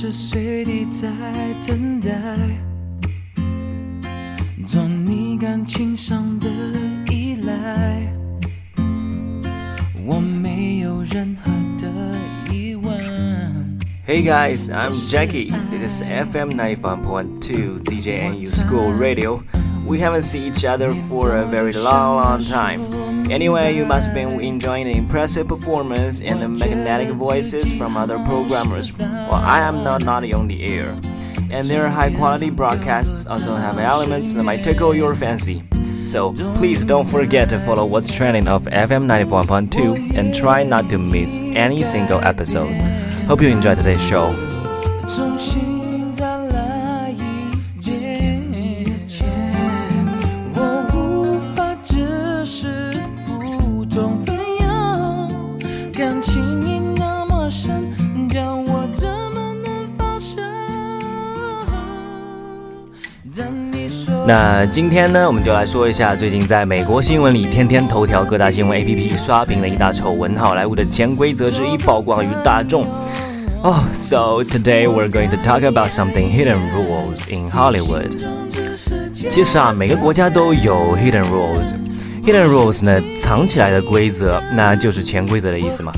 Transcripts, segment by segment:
时随地在等待，做你感情上的依赖，我没有任何的疑问。Hey guys, I'm Jackie. This is FM 95.2 DJ NU School Radio. We haven't seen each other for a very long, long time. Anyway, you must be enjoying the impressive performance and the magnetic voices from other programmers. Well, I am not naughty on the air. And their high quality broadcasts also have elements that might tickle your fancy. So please don't forget to follow what's trending of FM 91.2 and try not to miss any single episode. Hope you enjoy today's show. 那今天呢，我们就来说一下最近在美国新闻里天天头条各大新闻 APP 刷屏的一大丑闻——好莱坞的潜规则之一曝光于大众。哦 so today we're going to talk about something hidden rules in Hollywood. 其实啊，每个国家都有 hidden rules。Hidden rules 呢，藏起来的规则，那就是潜规则的意思嘛。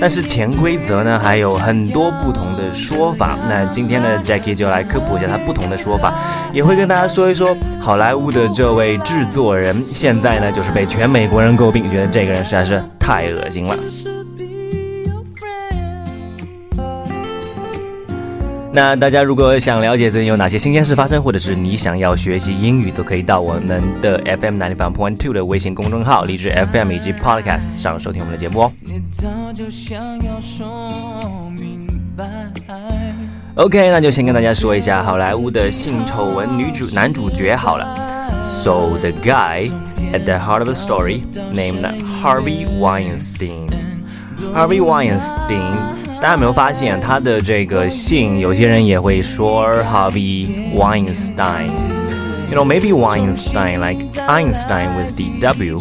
但是潜规则呢，还有很多不同的说法。那今天呢，Jackie 就来科普一下它不同的说法，也会跟大家说一说好莱坞的这位制作人，现在呢就是被全美国人诟病，觉得这个人实在是太恶心了。那大家如果想了解最近有哪些新鲜事发生，或者是你想要学习英语，都可以到我们的 FM ninety five point two 的微信公众号、荔枝 FM 以及 Podcast 上收听我们的节目哦。你早就想要说明白。OK，那就先跟大家说一下好莱坞的性丑闻女主男主角好了。So the guy at the heart of the story named Harvey Weinstein. Harvey Weinstein，大家有没有发现他的这个姓，有些人也会说 Harvey Weinstein。You know, maybe Weinstein like Einstein with the W.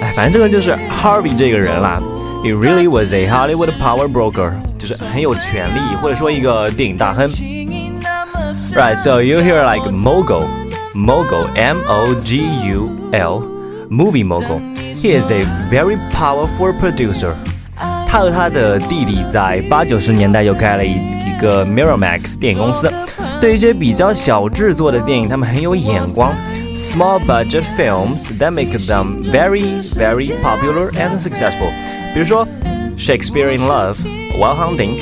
哎，反正这个人就是 Harvey 这个人啦。He really was a Hollywood power broker，就是很有权力，或者说一个电影大亨。Right, so you hear like mogul, mogul, M O G U L, movie mogul. He is a very powerful producer. 他和他的弟弟在八九十年代就开了一一个 Miramax 电影公司，对于一些比较小制作的电影，他们很有眼光。Small budget films that make them very, very popular and successful. 比如说 Shakespeare in Love, Wild Hunting,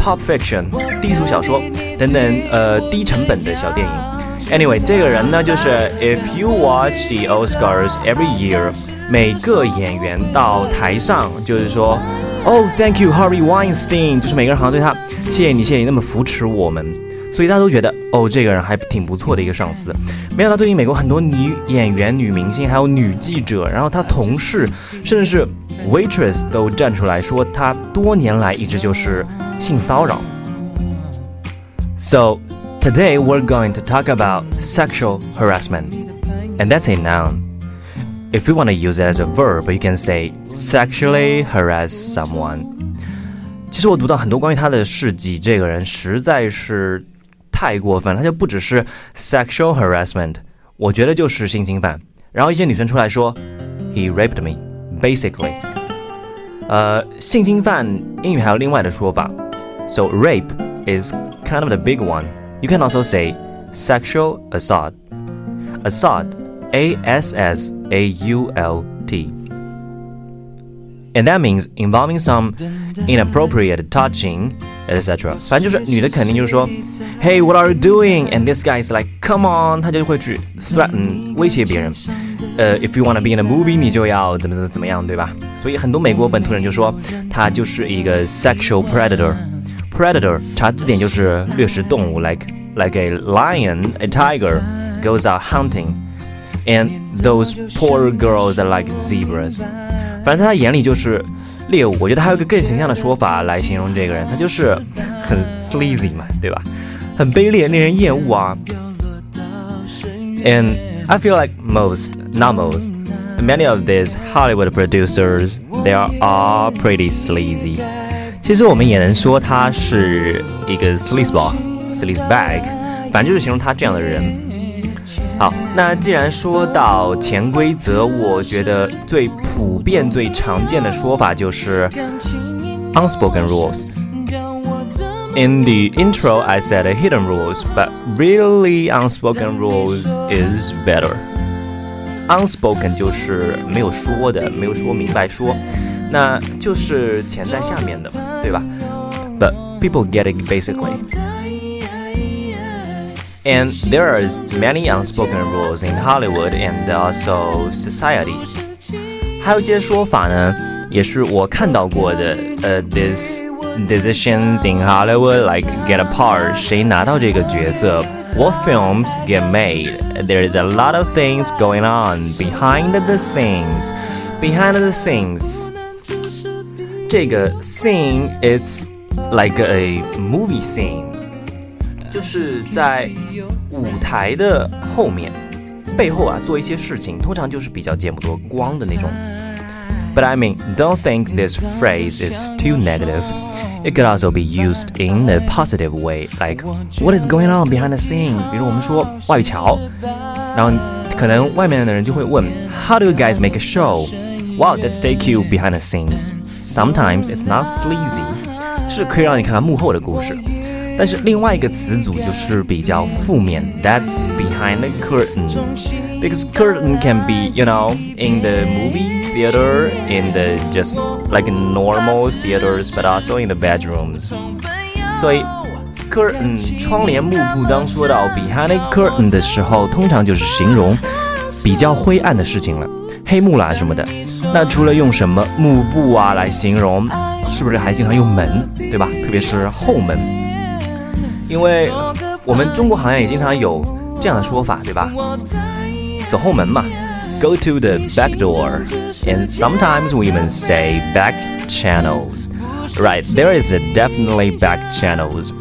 Pulp Fiction 低俗小说等等，呃，低成本的小电影。Anyway，这个人呢，就是 If you watch the Oscars every year，每个演员到台上就是说，Oh, thank you, Harvey Weinstein，就是每个人好像对他，谢谢你，谢谢你那么扶持我们。所以大家都觉得，哦，这个人还挺不错的一个上司。没想到最近美国很多女演员、女明星，还有女记者，然后她同事，甚至是 waitress 都站出来说，她多年来一直就是性骚扰。So today we're going to talk about sexual harassment, and that's a noun. If you want to use it as a verb, you can say sexually harass someone. 其实我读到很多关于他的事迹，这个人实在是太过分了，他就不只是 sexual harassment，我觉得就是性侵犯。然后一些女生出来说，he raped me, basically。呃，性侵犯英语还有另外的说法，so rape is kind of the big one. You can also say sexual assault. Assault, A S S A U L T. And that means involving some inappropriate touching, etc. 反正就是女的肯定就是说，Hey, what are you doing? And this guy is like, Come on，他就会去 threaten 威胁别人。呃、uh,，If you wanna be in a movie，你就要怎么怎么怎么样，对吧？所以很多美国本土人就说他就是一个 sexual predator。Predator 查字典就是掠食动物，like like a lion, a tiger goes out hunting, and those poor girls are like zebras. 反正在他眼里就是猎物。我觉得还有一个更形象的说法来形容这个人，他就是很 sleazy 嘛，对吧？很卑劣，令人厌恶啊。And I feel like most, not most, many of these Hollywood producers, they are all pretty sleazy. 其实我们也能说他是一个 sleazeball，sleazebag，反正就是形容他这样的人。 好，那既然说到潜规则，我觉得最普遍、最常见的说法就是 unspoken rules。In the intro, I said hidden rules, but really unspoken rules is better. Unspoken 就是没有说的，没有说明白说，那就是潜在下面的嘛，对吧？But people get it basically. And there are many unspoken rules in Hollywood and also society. 还有一些说法呢，也是我看到过的。呃，this decisions in Hollywood like get a part，谁拿到这个角色？What films get made? There's a lot of things going on behind the scenes. Behind the scenes，这个 scene it's like a movie scene， 就是在舞台的后面、背后啊做一些事情，通常就是比较见不得光的那种。But I mean, don't think this phrase is too negative. It could also be used in a positive way, like what is going on behind the scenes。比如我们说外语桥，然后可能外面的人就会问，How do you guys make a show? Wow, let's take you behind the scenes. Sometimes it's not sleazy，是可以让你看看幕后的故事。 但是另外一个词组就是比较负面，That's behind the curtain. Because curtain can be, you know, in the movie theater, in the just like normal theaters, but also in the bedrooms. 所以 curtain 窗帘幕布，当说到 behind the curtain 的时候，通常就是形容比较灰暗的事情了，黑幕啦什么的。那除了用什么幕布啊来形容，是不是还经常用门，对吧？特别是后门。因为我们中国好像也经常有这样的说法，对吧？走后门嘛，go to the back door，and sometimes we even say back channels. Right, there is a definitely back channels.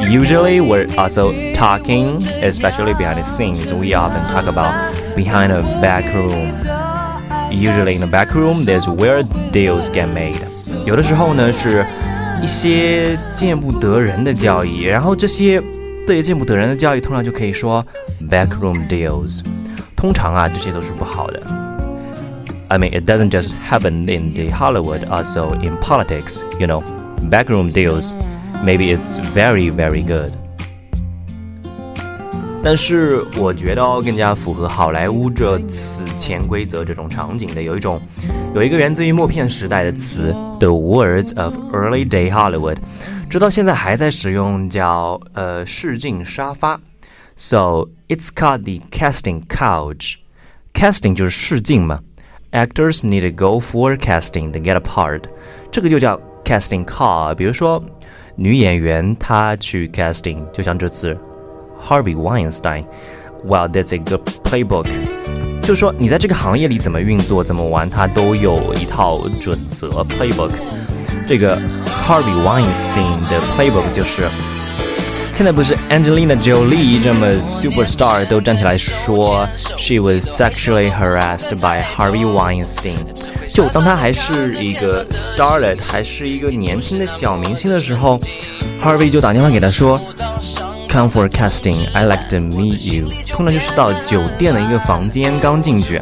Usually, we're also talking, especially behind the scenes. We often talk about behind a back room. Usually, in the back room, there's where deals get made. 有的时候呢是。 一些见不得人的交易，然后这些对见不得人的交易，通常就可以说 backroom deals。通常啊，这些都是不好的。I mean, it doesn't just happen in the Hollywood, also in politics. You know, backroom deals. Maybe it's very, very good. 但是我觉得哦，更加符合好莱坞这此潜规则这种场景的，有一种，有一个源自于默片时代的词，the words of early day Hollywood，直到现在还在使用，叫呃试镜沙发，so it's called the casting couch。casting 就是试镜嘛，actors need to go for casting to get a part，这个就叫 casting call。比如说女演员她去 casting，就像这次。Harvey Weinstein. Well, that's a good playbook. 就是说，你在这个行业里怎么运作、怎么玩，它都有一套准则 playbook。这个 Harvey Weinstein 的 playbook 就是，现在不是 Angelina Jolie 这么 superstar 都站起来说 she was sexually harassed by Harvey Weinstein。就当他还是一个 starlet，还是一个年轻的小明星的时候，Harvey 就打电话给他说。 Come for casting. I like to meet you. 通常就是到酒店的一个房间，刚进去，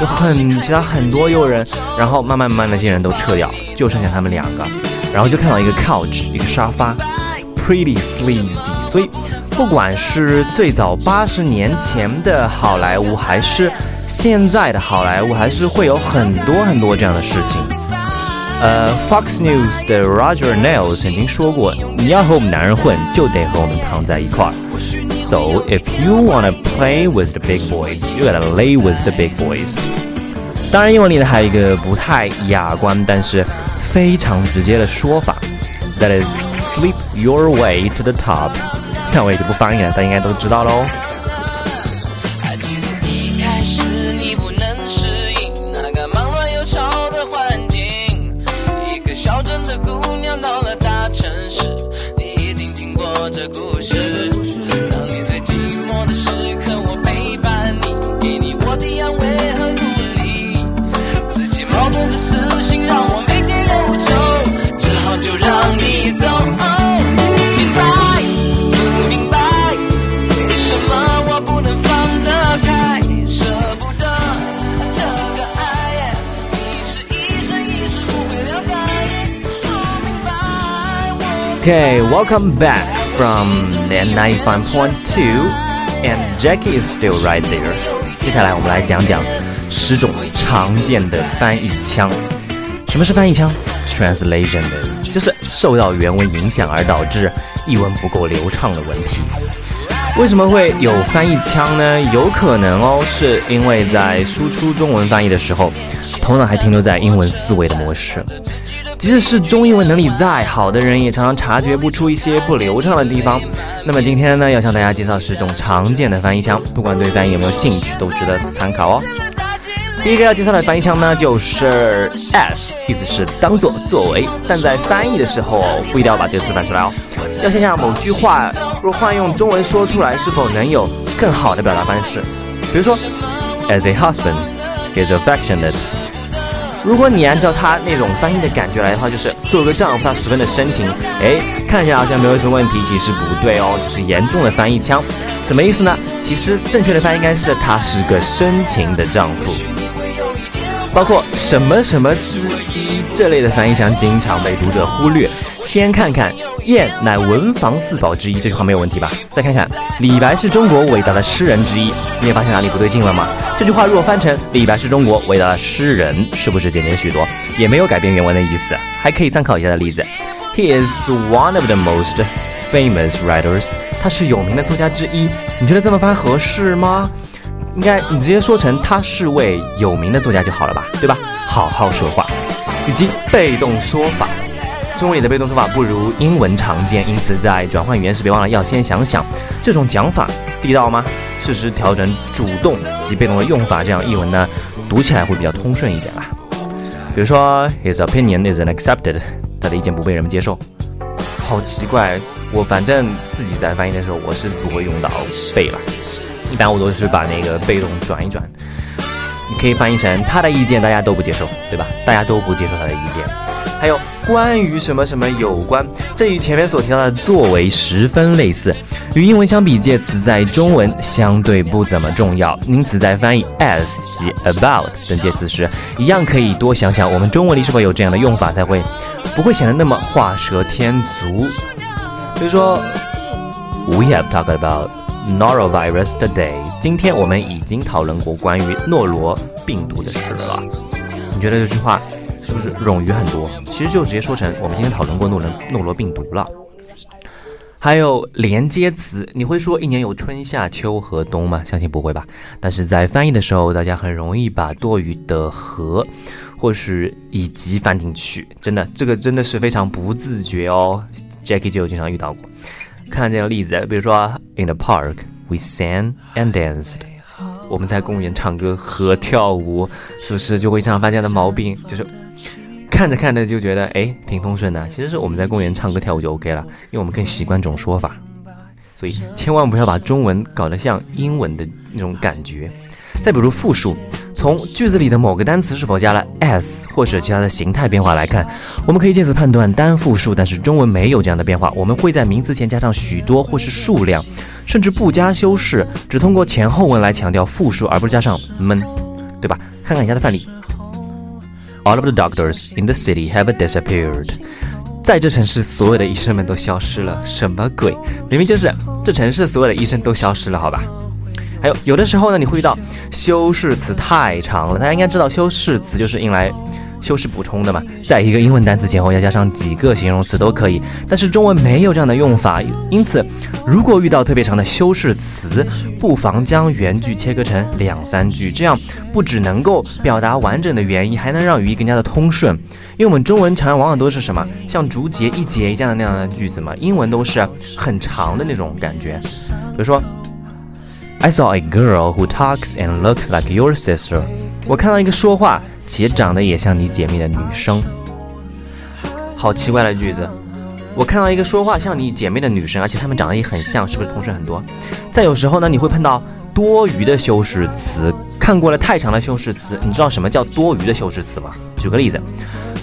有很其他很多诱人，然后慢慢慢慢那些人都撤掉，就剩下他们两个，然后就看到一个 couch，一个沙发，pretty sleazy。所以，不管是最早八十年前的好莱坞，还是现在的好莱坞，还是会有很多很多这样的事情。呃，Fox News 的 Roger Nails 曾经说过，你要和我们男人混，就得和我们躺在一块儿。So if you wanna play with the big boys, you gotta lay with the big boys。当然，英文里呢还有一个不太雅观，但是非常直接的说法，That is sleep your way to the top。那我也就不翻译了，大家应该都知道喽。 小镇 Okay, welcome back from the 95.2 and Jackie is still right there. 接下来我们来讲讲十种常见的翻译腔。什么是翻译腔？Translation is 就是受到原文影响而导致译文不够流畅的问题。为什么会有翻译腔呢？有可能哦，是因为在输出中文翻译的时候，头脑还停留在英文思维的模式。即使是中英文能力再好的人，也常常察觉不出一些不流畅的地方。那么今天呢，要向大家介绍十种常见的翻译腔，不管对翻译有没有兴趣，都值得参考哦。第一个要介绍的翻译腔呢，就是 as，意思是当做、作为，但在翻译的时候不一定要把这个字翻出来哦。要想想某句话若换用中文说出来，是否能有更好的表达方式。比如说，as a husband is affectionate。如果你按照他那种翻译的感觉来的话，就是做个丈夫，他十分的深情。哎，看起来好像没有什么问题，其实不对哦，就是严重的翻译腔。什么意思呢？其实正确的翻译应该是他是个深情的丈夫。包括什么什么之一这类的翻译腔，经常被读者忽略。先看看“燕乃文房四宝之一”这句话没有问题吧？再看看“李白是中国伟大的诗人之一”，你也发现哪里不对劲了吗？这句话若翻成“李白是中国伟大的诗人”，是不是简洁许多？也没有改变原文的意思。还可以参考一下的例子：He is one of the most famous writers。他是有名的作家之一。你觉得这么翻合适吗？应该你直接说成他是位有名的作家就好了吧？对吧？好好说话。以及被动说法。中文里的被动说法不如英文常见，因此在转换语言时别忘了要先想想这种讲法地道吗？适时调整主动及被动的用法，这样译文呢读起来会比较通顺一点啦。比如说，His opinion isn't accepted，他的意见不被人们接受。好奇怪，我反正自己在翻译的时候我是不会用到被了，一般我都是把那个被动转一转。你可以翻译成他的意见大家都不接受，对吧？大家都不接受他的意见。还有关于什么什么有关，这与前面所提到的作为十分类似。与英文相比，介词在中文相对不怎么重要，因此在翻译 as 及 about 等介词时，一样可以多想想我们中文里是否有这样的用法，才会不会显得那么画蛇添足。比如说，We have talked about norovirus today。今天我们已经讨论过关于诺罗病毒的事了。你觉得这句话？是不是冗余很多？其实就直接说成我们今天讨论过诺伦诺罗病毒了。还有连接词，你会说一年有春夏秋和冬吗？相信不会吧。但是在翻译的时候，大家很容易把多余的和或是以及翻进去，真的，这个真的是非常不自觉哦。Jackie 就有经常遇到过。看这个例子，比如说 In the park we sang and danced。我们在公园唱歌和跳舞，是不是就会经常发这样的毛病？就是。看着看着就觉得哎挺通顺的，其实是我们在公园唱歌跳舞就 OK 了，因为我们更习惯这种说法，所以千万不要把中文搞得像英文的那种感觉。再比如复数，从句子里的某个单词是否加了 s 或者其他的形态变化来看，我们可以借此判断单复数，但是中文没有这样的变化，我们会在名词前加上许多或是数量，甚至不加修饰，只通过前后文来强调复数，而不是加上们，对吧？看看以下的范例。All of the doctors in the city have disappeared。在这城市，所有的医生们都消失了。什么鬼？明明就是这城市所有的医生都消失了，好吧？还有，有的时候呢，你会遇到修饰词太长了。大家应该知道，修饰词就是用来。修饰补充的嘛，在一个英文单词前后要加上几个形容词都可以，但是中文没有这样的用法，因此如果遇到特别长的修饰词，不妨将原句切割成两三句，这样不只能够表达完整的原意，还能让语义更加的通顺。因为我们中文常常往往都是什么像竹节一节一样的那样的句子嘛，英文都是很长的那种感觉。比如说，I saw a girl who talks and looks like your sister。我看到一个说话。且长得也像你姐妹的女生，好奇怪的句子。我看到一个说话像你姐妹的女生，而且她们长得也很像，是不是通顺很多？再有时候呢，你会碰到多余的修饰词。看过了太长的修饰词，你知道什么叫多余的修饰词吗？举个例子，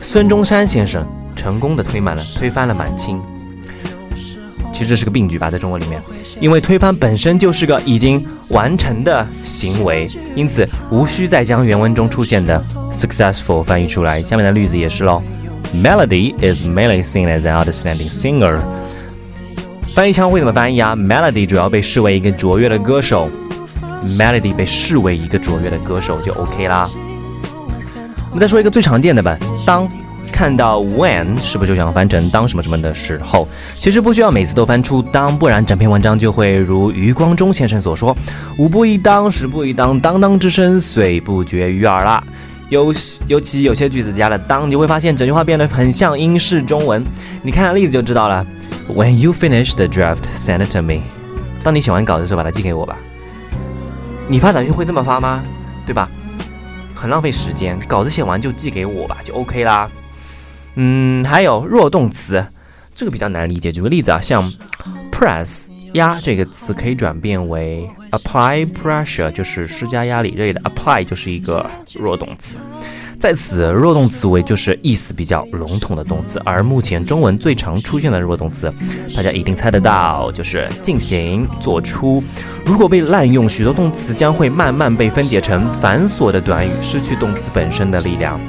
孙中山先生成功的推满了推翻了满清。其实这是个病句吧，在中文里面，因为推翻本身就是个已经完成的行为，因此无需再将原文中出现的 successful 翻译出来。下面的例子也是喽。Melody is mainly seen as an outstanding singer. 翻译腔会怎么翻译啊？Melody 主要被视为一个卓越的歌手，Melody 被视为一个卓越的歌手就 OK 啦。我们再说一个最常见的吧，当。看到 when 是不是就想翻成当什么什么的时候？其实不需要每次都翻出当，不然整篇文章就会如余光中先生所说：“五步一当，十步一当，当当之声遂不绝于耳啦。”尤尤其有些句子加了当，你会发现整句话变得很像英式中文。你看下例子就知道了。When you finish the draft, send it to me。当你写完稿的时候，把它寄给我吧。你发短信会这么发吗？对吧？很浪费时间，稿子写完就寄给我吧，就 OK 啦。嗯，还有弱动词，这个比较难理解。举个例子啊，像 press 压这个词可以转变为 apply pressure，就是施加压力这里的 apply 就是一个弱动词。在此，弱动词为就是意思比较笼统的动词，而目前中文最常出现的弱动词，大家一定猜得到，就是进行、做出。如果被滥用，许多动词将会慢慢被分解成繁琐的短语，失去动词本身的力量。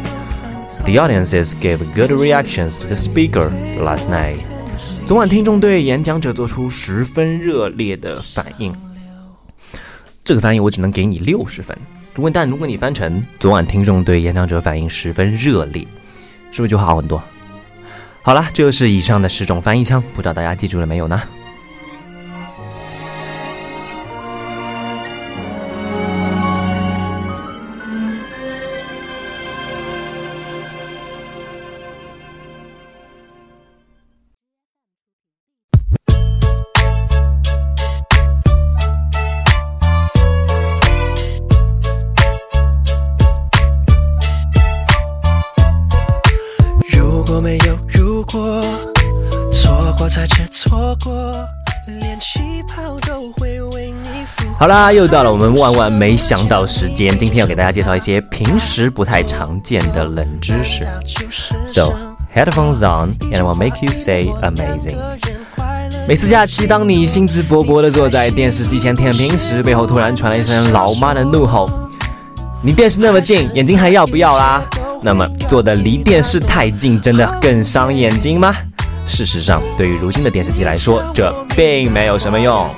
The audiences gave good reactions to the speaker last night. 昨晚听众对演讲者做出十分热烈的反应。这个翻译我只能给你六十分。如果但如果你翻成昨晚听众对演讲者反应十分热烈，是不是就好很多？好了，这就是以上的十种翻译腔，不知道大家记住了没有呢？好啦，又到了我们万万没想到时间。今天要给大家介绍一些平时不太常见的冷知识。So headphones on, and will make you say amazing。每次假期，当你兴致勃勃地坐在电视机前舔屏时，背后突然传来一声老妈的怒吼：“你电视那么近，眼睛还要不要啦？”那么，坐的离电视太近，真的更伤眼睛吗？事实上，对于如今的电视机来说，这并没有什么用。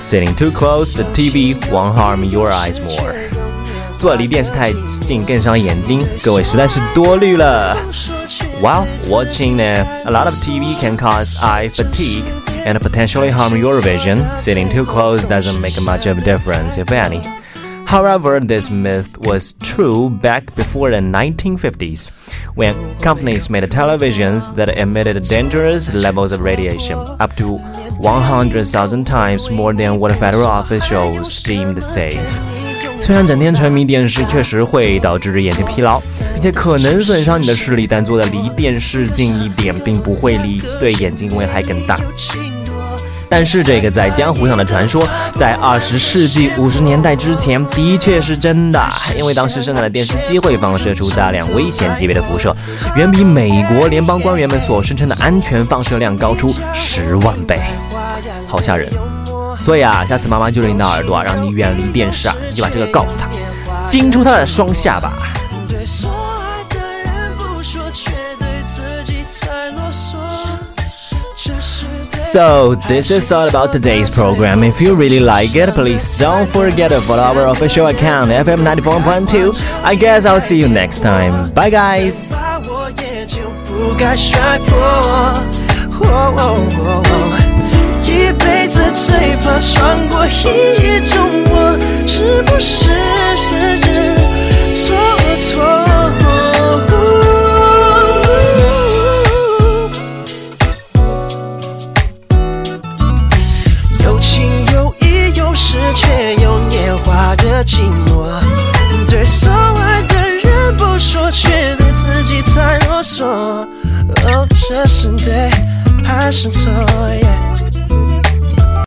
Sitting too close to TV won't harm your eyes more。坐离电视太近更伤眼睛，各位实在是多虑了。While watching a lot of TV can cause eye fatigue and potentially harm your vision, sitting too close doesn't make much of a difference, if any. However, this myth was true back before the 1950s, when companies made televisions that emitted dangerous levels of radiation, up to 100,000 times more than what federal officials deemed safe. 虽然整天沉迷电视确实会导致眼睛疲劳，并且可能损伤你的视力，但坐的离电视近一点，并不会离对眼睛危害更大。 但是这个在江湖上的传说，在二十世纪五十年代之前的确是真的，因为当时生产的电视机会放射出大量危险级别的辐射，远比美国联邦官员们所声称的安全放射量高出十万倍，好吓人。所以啊，下次妈妈就你的耳朵啊，让你远离电视啊，你就把这个告诉他，惊出他的双下巴。So, this is all about today's program. If you really like it, please don't forget to follow our official account, FM94.2. I guess I'll see you next time. Bye, guys. 一辈子最怕穿过一种我，是不是错错？ 却有年华的寂寞，对所爱的人不说，却对自己太啰嗦。哦，这是对还是错？